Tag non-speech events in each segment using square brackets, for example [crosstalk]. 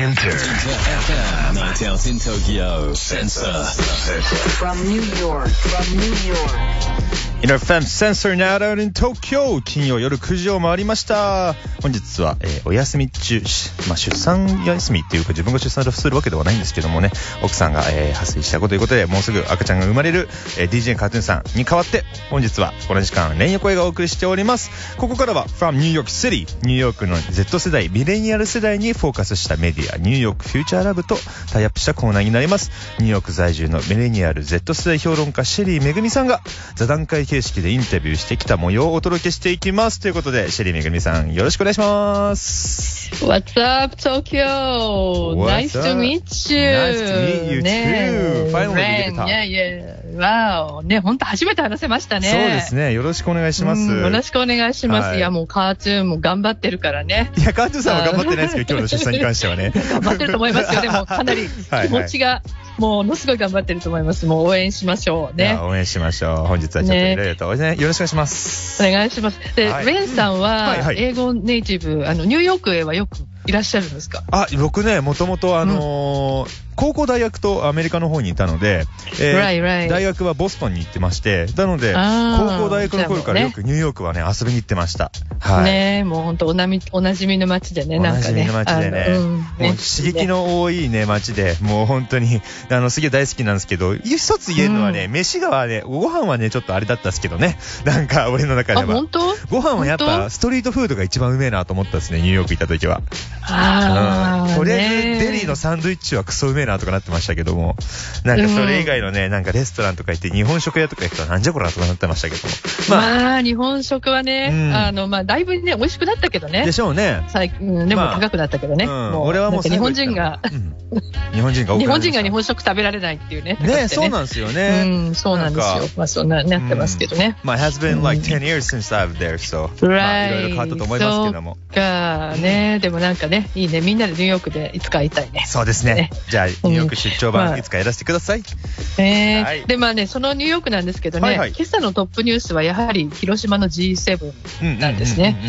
Enter. FM. Night out in Tokyo. Sensor. From New York, from New York. Inner FM Sensor Now Out in Tokyo 金曜夜9時を回りました本日は、えーお休み中、しまあ、出産休みっていうか自分が出産するわけではないんですけどもね奥さんが、えー、破水したことということでもうすぐ赤ちゃんが生まれる、えー DJ カートゥーンさんに代わって本日はこの時間連横映がお送りしておりますここからは From New York City ニューヨークの Z 世代ミレニアル世代にフォーカスしたメディアニューヨークフューチャーラブとタイアップしたコーナーになりますニューヨーク在住のミレニアル Z 世代評論家シェリーめぐみさんが座談会形式でインタビューしてきた模様をお届けしていきますということでシェリーめぐみさんよろしくお願いします What's up, Tokyo? What's nice up? to meet you. Nice to meet you ね too. Finally we get to talk. いやわお。ね、本当初めて話せましたね。そうですねよろしくお願いしますうんよろしくお願いします。はいい、や、もうカートゥーンも頑張ってるからね。いやカートゥーンさんは頑張ってないですけど [laughs] 今日の出産に関してはね頑張ってると思いますよ。でも、[laughs] かなりはい気持ちが、ものすごい頑張ってると思います。もう応援しましょうね。応援しましょう本日はちょっといろいろと、ね、よろしくお願いしますお願いします。で、はいレンさんはいははい英語ネイティブ、あの、ニューヨークへはよくいらっしゃるんですか？あ、僕ね、もともとあのー高校大学とアメリカの方にいたので、えー Right, right. 大学はボストンに行ってまして、なので、高校大学の頃からよくニューヨークはね、遊びに行ってました。はい。ねえ、もう本当おなみ、おなじみの街でね、おなんかね。なじみの街でね、うんもう刺激の多いね、街で、もう本当に、あの、すげえ大好きなんですけど、一つ言えるのはね、飯がはね、ご飯はね、ちょっとあれだったんですけどね、[laughs] なんか俺の中であ、は本。当？ご飯はやっ本ぱストリートフードが一番うめえなと思ったですね、ニューヨーク行った時は。ああ、うんとりあえねずデリーのサンドイッチはクソうめえなとかなってましたけども、なんかそれ以外のね、なんかレストランとか行って日本食屋とか行くとなんじゃこらとかなってましたけども。まあ、まあ、日本食はね、うんあの、まあ、だいぶね、美味しくなったけどねで。しょうね。最近、うんでもまあ高くなったけどね。うんもう俺はもう日本人が、うん日本人が日本人が日本食食べられないっていうね。ね、そうななんですよね。うん、そうなんです。よまあ、そんな、なってますけどね。まあ、has been like 10 years since I've there, so. まあ、いろいろ変わったと思いますけども。か、ね、でもなんかね、いいね。みんなでニューヨークでいつか会いたいね。そうですねね。じゃあ、ニューヨーク出張まあ版いつかやらせてください。ねはいで、まあね、そのニューヨークなんですけどね、はいはい今朝のトップニュースはやはり広島の G7 なんですね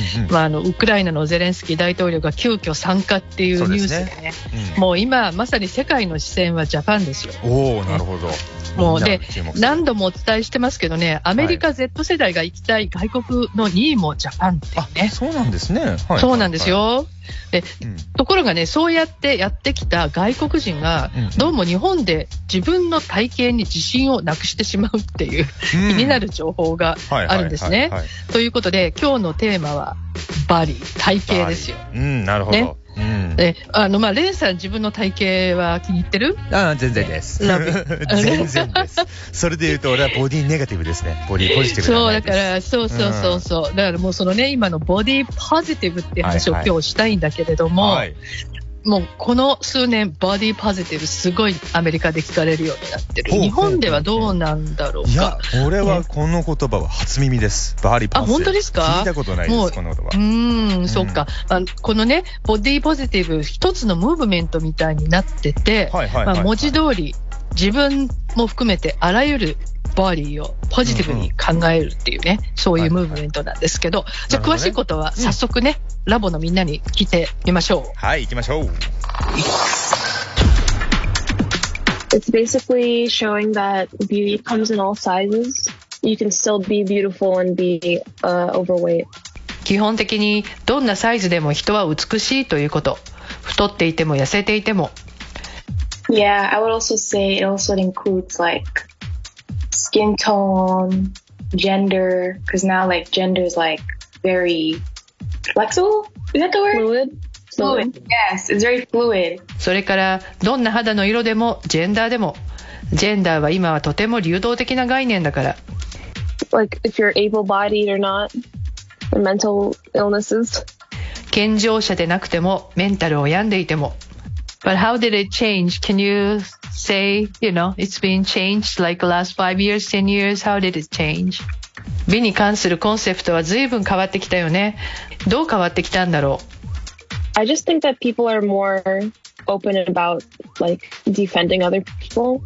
ウクライナのゼレンスキー大統領が急遽参加っていうニュースでね、うんもう今、まさに世界の視線はジャパンですよ。おおなるほど。もうで何度もお伝えしてますけどね、アメリカ Z 世代が行きたい外国の2位もジャパンっていうあ、ね。そうなんですね。はいそうなんです。よ。で、うんところがね、そうやってやってきた外国人がうん、どうも日本で自分の体型に自信をなくしてしまうっていう、気になる情報があるんですね。ということで、今日のテーマは、バディ、体型ですよ。うん、なるほねど。うん。で、あの、まあ、レンさん自分の体型は気に入ってる？あ全然です。[laughs] 全然です。それで言うと俺はボディネガティブですね。ボディポジティブそう、だから、そうそうそうそう。だからもうそのね、今のボディポジティブっていう話をはいはい今日したいんだけれども、はい。もうこの数年、ボディポジティブすごいアメリカで聞かれるようになってる。日本ではどうなんだろういやか。、俺はこの言葉は初耳です。バーリーパあ本当ですか？聞いたことないです、もうこの言葉う。ーん、そっか。あこのね、ボディポジティブ、一つのムーブメントみたいになってて、はいはいはいはいまあ、文字通り、自分も含めてあらゆるボディをポジティブに考えるっていうね、そういうムーブメントなんですけど、じゃあなるほどね詳しいことは早速ね、ラボのみんなに聞いてみましょう。はい、行きましょう。It's basically showing that beauty comes in all sizes. You can still be beautiful and be uh, overweight. 基本的にどんなサイズでも人は美しいということ。太っていても痩せていても。Yeah, I would also say it also includes like skin tone, gender, because now like gender is like very flexible. Is that the word? Fluid. Fluid. Yes, it's very fluid. それからどんな肌の色でもジェンダーでも。ジェンダーは今はとても流動的な概念だから。Like if you're able-bodied or not, mental illnesses. 健常者でなくてもメンタルを病んでいても。But how did it change? Can you say, you know, it's been changed like the last five years, ten years? How did it change? 美に関するコンセプトは随分変わってきたよね。どう変わってきたんだろ I just think that people are more open about like defending other people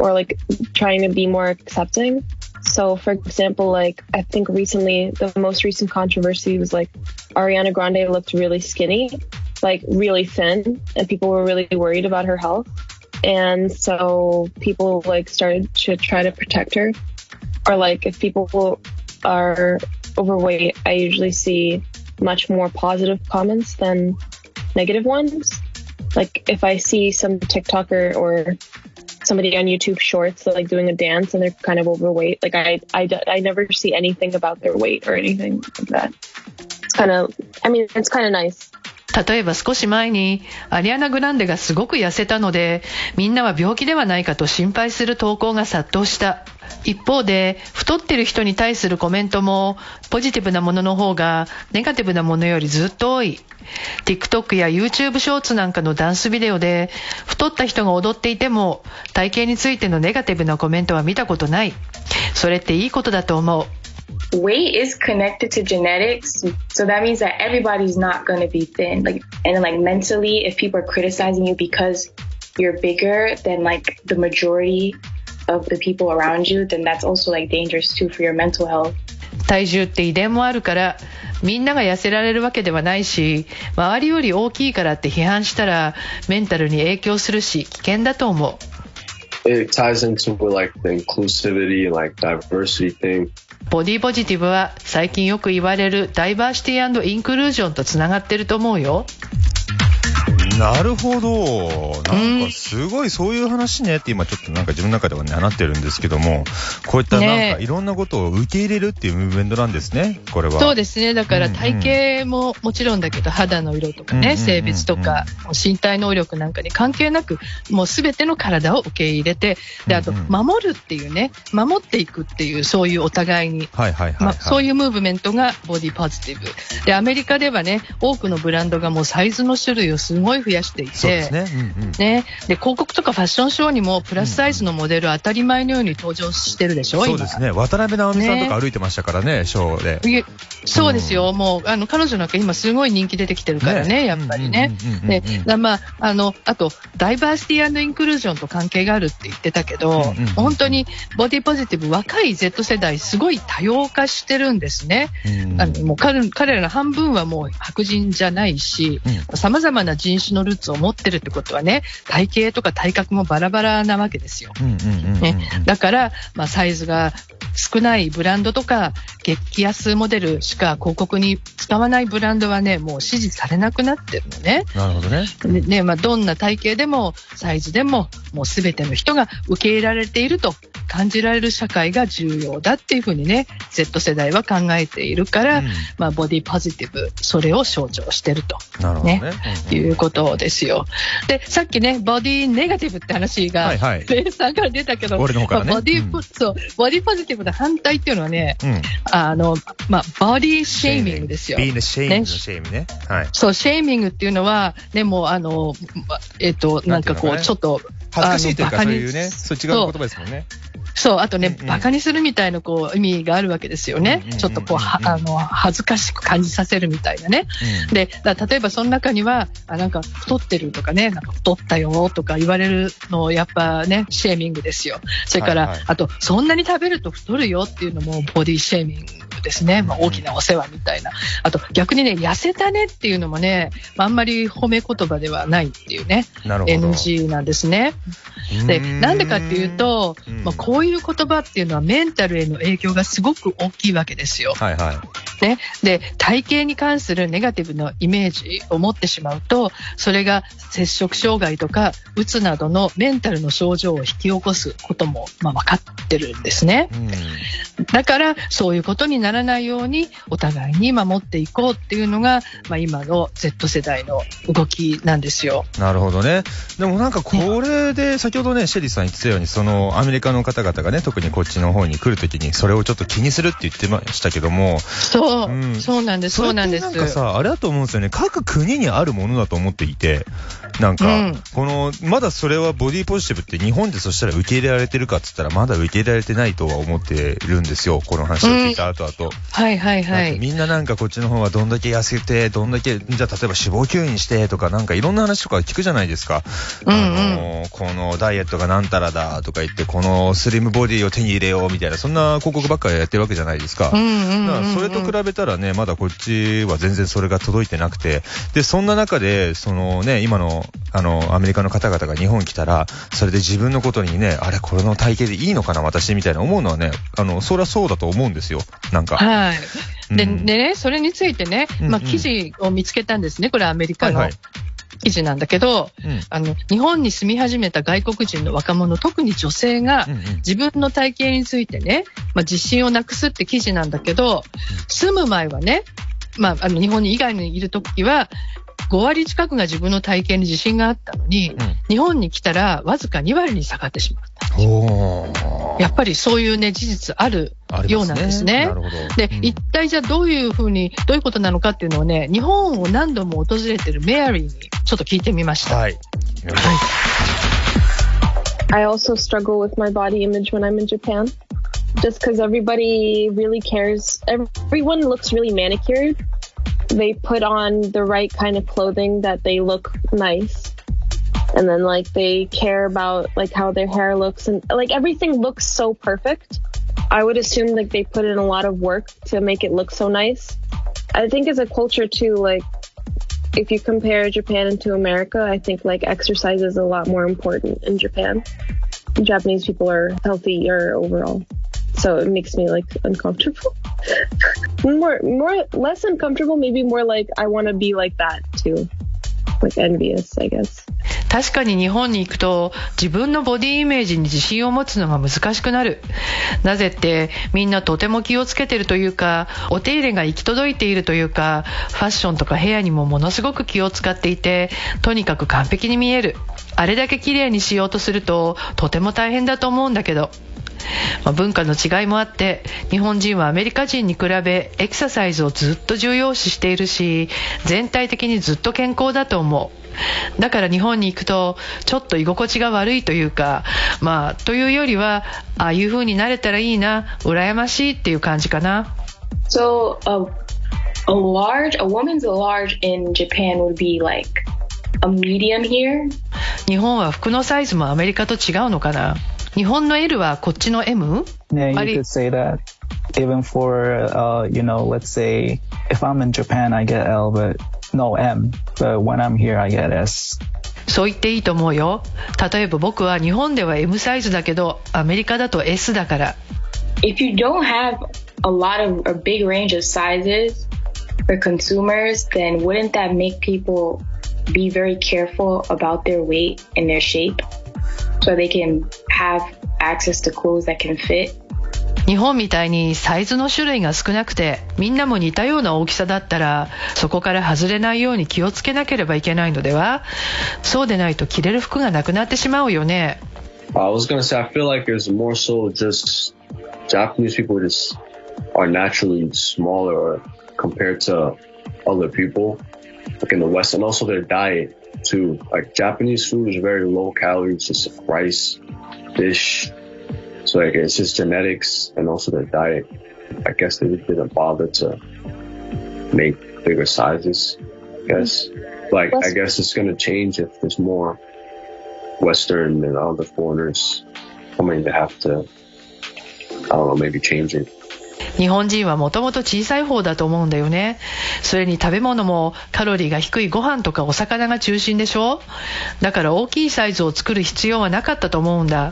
or like trying to be more accepting. So, for example, like I think recently the most recent controversy was like Ariana Grande looked really skinny, like really thin and people were really worried about her health. And so people like started to try to protect her. Or like if people are overweight, I usually see much more positive comments than negative ones. Like if I see some TikToker or somebody on YouTube Shorts like doing a dance and they're kind of overweight, like I I, I never see anything about their weight or anything like that. It's kind of I mean it's kind of nice. 例えば少し前にアリアナ・グランデがすごく痩せたのでみんなは病気ではないかと心配する投稿が殺到した。一方で太ってる人に対するコメントもポジティブなものの方がネガティブなものよりずっと多い。TikTok や YouTube ショーツなんかのダンスビデオで太った人が踊っていても体型についてのネガティブなコメントは見たことない。それっていいことだと思う。weight is connected to genetics. So that means that everybody's not going to be thin. Like, and then like mentally, if people are criticizing you because you're bigger than like the majority of the people around you, then that's also like dangerous too for your mental health. 体重って遺伝もあるからみんなが痩せられるわけではないし周りより大きいからって批判したらメンタルに影響するし危険だと思う It ties into like the inclusivity and like diversity thing. ボディポジティブは最近よく言われるダイバーシティインクルージョンとつながってると思うよ。なるほど。なんかすごいそういう話ねって今ちょっとなんか自分の中ではね、なってるんですけども、こういったなんかいろんなことを受け入れるっていうムーブメントなんですね、これは。そうですね。だから体型ももちろんだけど、肌の色とかね、性別とか、身体能力なんかに関係なく、もうすべての体を受け入れて、で、あと、守るっていうね、守っていくっていう、そういうお互いに、はいはいはい、はい、そういうムーブメントがボディポジティブ。で、アメリカではね、多くのブランドがもうサイズの種類をすごい増やしていて、ね。うんうん、ね。で広告とかファッションショーにもプラスサイズのモデル当たり前のように登場してるでしょ、そうですね。渡辺直美さんとか歩いてましたからね、ねショーで。そうですよ、うん、もうあの彼女なんか今すごい人気出てきてるからね、ねやっぱりね。で、まあ、あの、あと、ダイバーシティインクルージョンと関係があるって言ってたけど、本当にボディポジティブ、若い Z 世代、すごい多様化してるんですね。うん、あのもう彼彼らの半分はもう白人じゃないし、さまざまな人種のルーツを持ってるってことはね、体型とか体格もバラバラなわけですよ。ね、だから、まあ、サイズが少ないブランドとか、激安モデルしか広告に使わないブランドはね、もう支持されなくなってるのね。なるほどね。ね、まあ、どんな体型でも、サイズでも、もうすべての人が受け入れられていると感じられる社会が重要だっていうふうにね、Z 世代は考えているから、うん、まあ、ボディポジティブ、それを象徴してると。なるほどね。ねうん、いうことですよ。で、さっきね、ボディネガティブって話が、はいはい、ベイさんから出たけど、俺の方からね、ボディ、うん、そう、ボディポジティブの反対っていうのはね、うん、あの、まあ、ボディシェイミングですよ。ビーネシェイミングのシェイミングね。はい。そう、シェイミングっていうのは、ね、もう、あの、えっ、と、なんかこう、ちょっと、恥ずかしいというか、そういうね、そう違う言葉ですもんね。そう、あとね、うんうん、バカにするみたいなこう意味があるわけですよね。ちょっとこう、はあの、恥ずかしく感じさせるみたいなね。うん、で、例えばその中には、あ、なんか太ってるとかね、なんか太ったよとか言われるのやっぱね、シェーミングですよ。それから、はいはい、あと、そんなに食べると太るよっていうのもボディシェーミングですね。まあ、大きなお世話みたいな。あと、逆にね、痩せたねっていうのもね、あんまり褒め言葉ではないっていうね、NG なんですね。で、なんでかっていうと、まあ、こういう言葉っていうのはメンタルへの影響がすごく大きいわけですよ。はいはい。ね。で、体型に関するネガティブなイメージを持ってしまうと、それが摂食障害とか、うつなどのメンタルの症状を引き起こすことも、まあ、分かってるんですね。だから、そういうことにならないように、お互いに守っていこうっていうのが、まあ、今の Z 世代の動きなんですよ。なるほどね。でもなんかこれで、先ほどね、シェリーさん言ってたように、そのアメリカの方々がね、特にこっちの方に来るときに、それをちょっと気にするって言ってましたけども、そう、うん、そうなんです、そうなんです。なんかさ、あれだと思うんですよね、各国にあるものだと思っていて、なんか、うん、この、まだそれはボディポジティブって日本でそしたら受け入れられてるかっつったら、まだ受け入れられてないとは思ってるんですよ、この話を聞いた後々。うん、はいはいはい。みんななんかこっちの方はどんだけ痩せて、どんだけ、じゃあ例えば脂肪吸引してとか、なんかいろんな話とか聞くじゃないですか。うんうん、あの、このダイエットがなんたらだとか言って、このスリムボディを手に入れようみたいな、そんな広告ばっかりやってるわけじゃないですか。だからそれと比べたらね、まだこっちは全然それが届いてなくて、で、そんな中で、そのね、今の、あの、アメリカの方々が日本に来たら、それで自分のことにね、あれ、これの体型でいいのかな、私、みたいな思うのはね、あの、そりゃそうだと思うんですよ。なんか。はい。で、うんでね、それについてね、まあ、記事を見つけたんですね。これアメリカのはいはい記事なんだけど、うん。あの、日本に住み始めた外国人の若者、特に女性がうんうん。自分の体型についてね、まあ、自信をなくすって記事なんだけど、住む前はね、まあ、あの、日本に以外にいる時は、5割近くが自分の体型に自信があったのに、日本に来たらわずか2割に下がってしまった。やっぱりそういうね、事実あるようなんですね。なるほど。で、うん一体じゃあどういうふうに、どういうことなのかっていうのをね、日本を何度も訪れてるメアリーにちょっと聞いてみました。はい。I also struggle with my body image when I'm in Japan. Just because everybody really cares. Everyone looks really manicured. They put on the right kind of clothing that they look nice. And then like they care about like how their hair looks and like everything looks so perfect. I would assume like they put in a lot of work to make it look so nice. I think as a culture too, like if you compare Japan to America, I think like exercise is a lot more important in Japan. Japanese people are healthier overall. So it makes me like uncomfortable. [laughs] more more less uncomfortable, maybe more like I want to be like that too. Like envious, I guess. 確かに日本に行くと自分のボディイメージに自信を持つのが難しくなる。なぜってみんなとても気をつけてるというか、お手入れが行き届いているというか、ファッションとかヘアにもものすごく気を使っていて、とにかく完璧に見える。あれだけ綺麗にしようとするととても大変だと思うんだけど。まあ文化の違いもあって日本人はアメリカ人に比べエクササイズをずっと重要視しているし全体的にずっと健康だと思う。だから日本に行くとちょっと居心地が悪いというかまあというよりはああいう風になれたらいいな羨ましいっていう感じかな。So a a large a woman's large in Japan would be like a medium here? 日本は服のサイズもアメリカと違うのかな？日本の L はこっちの M? Yeah, you Are you- could say that. Even for, uh, you know, let's say if I'm in Japan, I get L, but no M. But when I'm here, I get S. そう言っていいと思うよ例えば僕は日本では M サイズだけどアメリカだと S だから If you don't have a lot of a big range of sizes for consumers, then wouldn't that make people be very careful about their weight and their shape So they can have access to clothes that can fit? 日本みたいにサイズの種類が少なくてみんなも似たような大きさだったらそこから外れないように気をつけなければいけないのではそうでないと着れる服がなくなってしまうよね I was gonna say, I feel like it's more so just Japanese people just are naturally smaller compared to other people, like in the West, and also their diet too. Like Japanese food is very low calories, just rice, dish. So like it's just genetics and also their diet. I guess they didn't bother to make bigger sizes. I guess. Mm-hmm. Like I guess it's gonna change if there's more Western and other foreigners coming to have to, I don't know, maybe change it. 日本人はもともと小さい方だと思うんだよねそれに食べ物もカロリーが低いご飯とかお魚が中心でしょだから大きいサイズを作る必要はなかったと思うんだ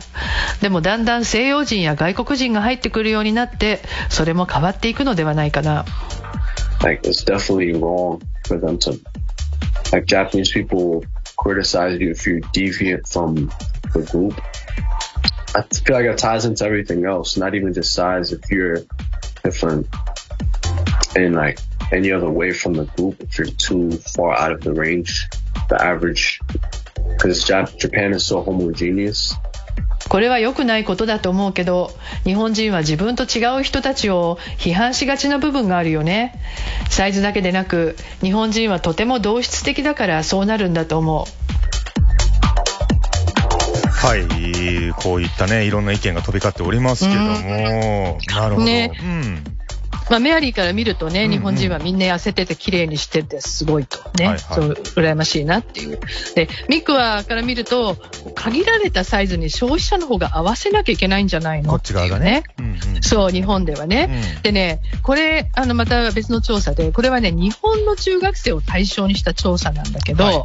でもだんだん西洋人や外国人が入ってくるようになってそれも変わっていくのではないかな Like it's definitely wrong for them to, like Japanese people criticize you if you're deviant from the group. I feel like it ties into everything else, not even just size. If you're different in like any other way from the group, if you're too far out of the range, the average, because Jap- Japan is so homogeneous. これは良くないことだと思うけど日本人は自分と違う人たちを批判しがちな部分があるよねサイズだけでなく日本人はとても同質的だからそうなるんだと思うはい、こういったね、いろんな意見が飛び交っておりますけども、なるほど。ねうん。まあ、メアリーから見るとね、日本人はみんな痩せてて綺麗にしててすごいとね、はいはいそう、羨ましいなっていう。で、ミクワから見ると、限られたサイズに消費者の方が合わせなきゃいけないんじゃないのこっち側がね。うんうんそう、日本ではね。うんでね、これ、あの、また別の調査で、これはね、日本の中学生を対象にした調査なんだけど、はい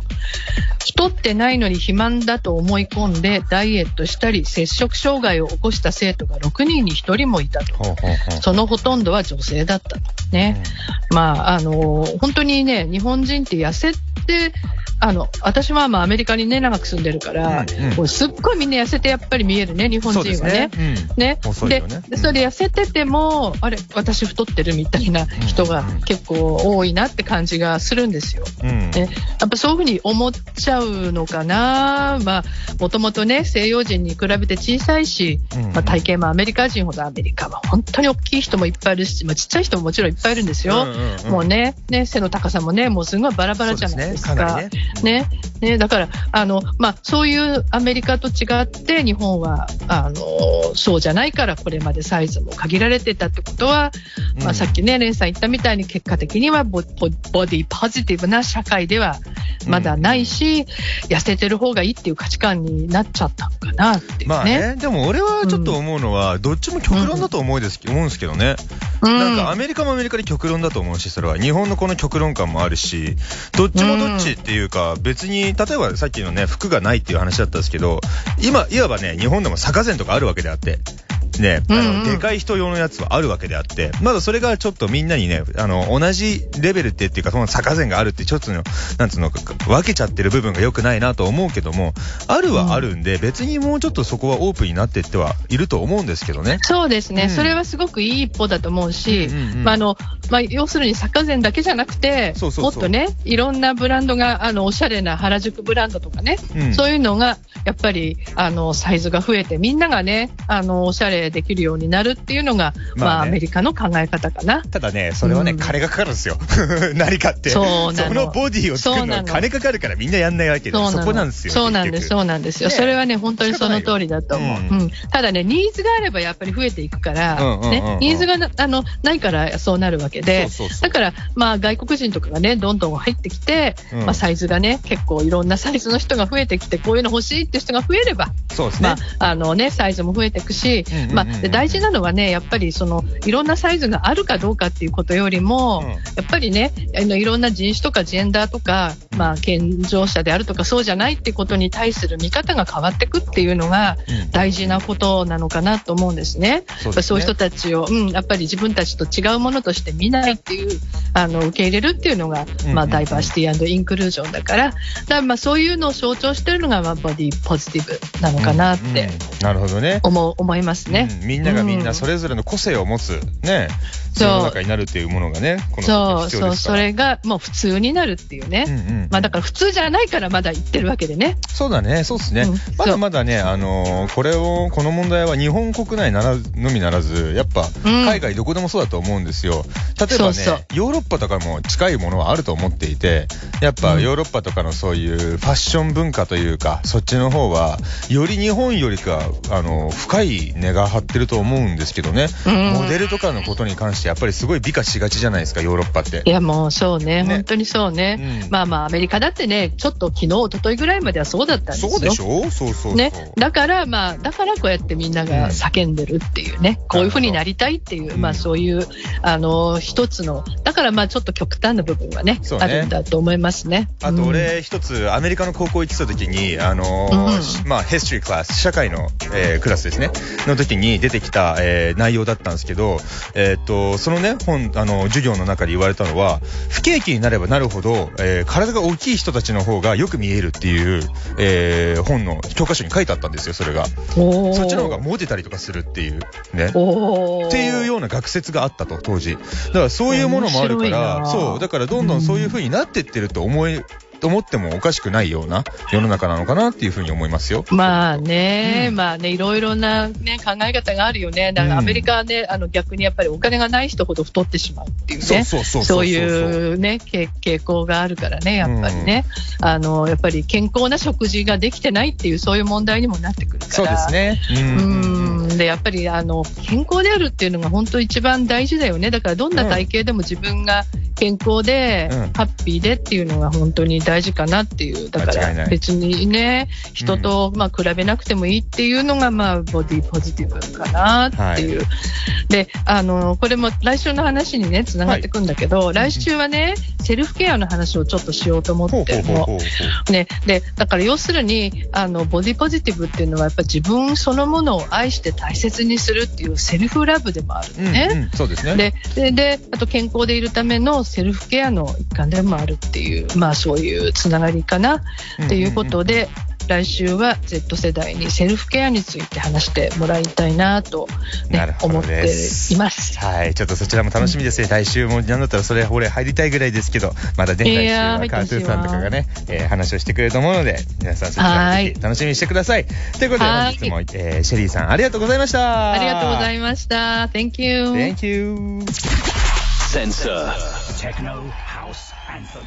太ってないのに肥満だと思い込んで、ダイエットしたり、摂食障害を起こした生徒が6人に1人もいたと。ほうほうほうそのほとんどは女性だったと。ね。まあ、あの、本当にね、日本人って痩せて、あの、私はまあアメリカにね、長く住んでるから、うんうんすっごいみんな痩せてやっぱり見えるね、日本人はねね。。うんね。ねでそれで痩せてても、あれ、私太ってるみたいな人が結構多いなって感じがするんですよ。うんね、やっぱそういうふうに思っちゃうのかな。まあ、もともとね、西洋人に比べて小さいし、まあ、体型もアメリカ人ほどアメリカは本当に大きい人もいっぱいいるし、まあ、ちっちゃい人ももちろんいっぱいいるんですよ。もうね、ね、背の高さもね、もうすごいバラバラじゃないですか。ね。ね。だから、あの、まあ、そういうアメリカと違って、日本は、あの、そうじゃないから、これまでサイズも限られてたってことは、まあ、さっきね、レンさん言ったみたいに、結果的にはボボボディポジティブな社会ではまだないし、痩せてる方がいいっていう価値観になっちゃったのかなっていうね。まあね、でも俺はちょっと思うのは、どっちも極論だと思うです、思うんですけどね。うん。なんかアメリカもアメリカで極論だと思うし、それは。日本のこの極論感もあるし、どっちもどっちっていうか、別に、例えばさっきのね、服がないっていう話だったんですけど、今、いわばね、日本でも坂膳とかあるわけであって。ね、あの、うん。うんでかい人用のやつはあるわけであって、まだそれがちょっとみんなにね、あの、同じレベルってっていうか、その坂膳があるってちょっとの、なんつうのか、分けちゃってる部分が良くないなと思うけども、あるはあるんで、別にもうちょっとそこはオープンになっていってはいると思うんですけどね。そうですね、うん。それはすごくいい一歩だと思うし、うんうんうん。まああのまあ、要するに坂膳だけじゃなくてそうそうそう。もっとね、いろんなブランドが、あのおしゃれな原宿ブランドとかね、うん。そういうのがやっぱりあのサイズが増えて、みんながね、あのおしゃれできるようになるっていうのが、まあまあねアメリカの考え方かな。ただね、それはね、うん金がかかるんですよ。[laughs] 何かって。そののボディを作るのは金かかるからみんなやんないわけで、そこなんですよ。そうなんです、そうなんですよ。ねそれはね、本当にその通りだと思う。ううんんただね、ニーズがあればやっぱり増えていくから、ね、ニーズがなあのないからそうなるわけで、だから、まあ、外国人とかがね、どんどん入ってきて、うんまあ、サイズがね、結構いろんなサイズの人が増えてきて、こういうの欲しいって人が増えれば、そうですね。まあ、あのね、サイズも増えていくしまあ、で大事なのはね、やっぱりその、いろんなサイズがあるかどうかっていうことよりも、うんやっぱりね、あのいろんな人種とかジェンダーとか、まあ、健常者であるとか、そうじゃないってことに対する見方が変わっていくっていうのがうん大事なことなのかなと思うんですね。そうそういう人たちを、うん、やっぱり自分たちと違うものとして見ないっていう、あの、受け入れるっていうのが、まあ、ダイバーシティインクルージョンだから、だからまあ、そういうのを象徴してるのが、まあ、ボディポジティブなのかなってうんうんなるほどね。思う、思いますね。うんみんながみんうなそれぞれの個性を持つ、ね、世の中になるっていうものがね、このそう、そう。それがもう普通になるっていうね。うんうんまあだから普通じゃないからまだ言ってるわけでね。そうだね、そうですね。うんまだまだね、あのーこれを、この問題は日本国内ならのみならず、やっぱ、うん海外どこでもそうだと思うんですよ。例えばねそうそうヨーロッパとかも近いものはあると思っていて、やっぱうんヨーロッパとかのそういうファッション文化というか、そっちの方は、より日本よりか、あの、深い根が張ってると思うんですけどね。うんモデルとかのことに関して、やっぱりすごい美化しがちじゃないですか、ヨーロッパって。い。やもうそうね、ね。本当にそうね。うん。まあまあアメリカだってね、ちょっと昨日、一昨日ぐらいまではそうだったんですよ。そうでしょ？そうそうそう。ね、だから、まあ、だからこうやってみんなが叫んでるっていうね、こういうふうになりたいっていう、うん。まあそういう、あの、一つの、だからまあちょっと極端な部分はね、ね。あるんだと思いますね。あと俺一つアメリカの高校行ってた時に、あのーうん。まあ、ヒストリークラス、社会の、えークラスですね、の時に出てきた、えー内容だったんですけど、えーっと、そのね、本、あの、授業の中で言われたのは、不景気になればなるほど、えー体が大きい人たちの方がよく見えるっていう、えー本の教科書に書いてあったんですよ、それが。そっちの方がモテたりとかするっていう、ね。っていうような学説があったと、当時。だからそういうものもあるから、そう、だからどんどんそういう風になってってると思い、と思ってもおかしくないような世の中なのかなっていうふうに思いますよ。まあね、うんまあね、いろいろなね、考え方があるよね。だからアメリカはね、あの逆にやっぱりお金がない人ほど太ってしまうっていうね。そうそういうね、傾傾向があるからね、やっぱりね。あの、やっぱり健康な食事ができてないっていう、そういう問題にもなってくるから。そうです。ね。うん。で、やっぱり、あの、健康であるっていうのが本当一番大事だよね。だからどんな体型でも自分が健康で、うんハッピーでっていうのが本当に大事かなっていう。だから別にね、人と、まあ比べなくてもいいっていうのが、まあボディポジティブかなっていう。で、あの、これも来週の話にね、つながってくんだけど、来週はね、セルフケアの話をちょっとしようと思ってるの。ほうほうほうほう。ね、で、だから要するに、あの、ボディポジティブっていうのはやっぱ自分そのものを愛して大切にするっていうセルフラブでもあるのね。うんうん、そうですね。ででで、あと健康でいるためのセルフケアの一環でもあるっていう、まあそういうつながりかなっていうことで、来週は Z 世代にセルフケアについて話してもらいたいなと、ねなるほど思っています。はい。ちょっとそちらも楽しみですね。来週も、なんだったらそれ、俺入りたいぐらいですけど、まだね、来週はカートゥーンさんとかがね、えー話をしてくれると思うので、皆さんそちらぜひ楽しみにしてください。ということで、はい本日も、えーシェリーさん、ありがとうございました。ありがとうございいました。Thank you. Thank you. Sensor. Techno House Anthem.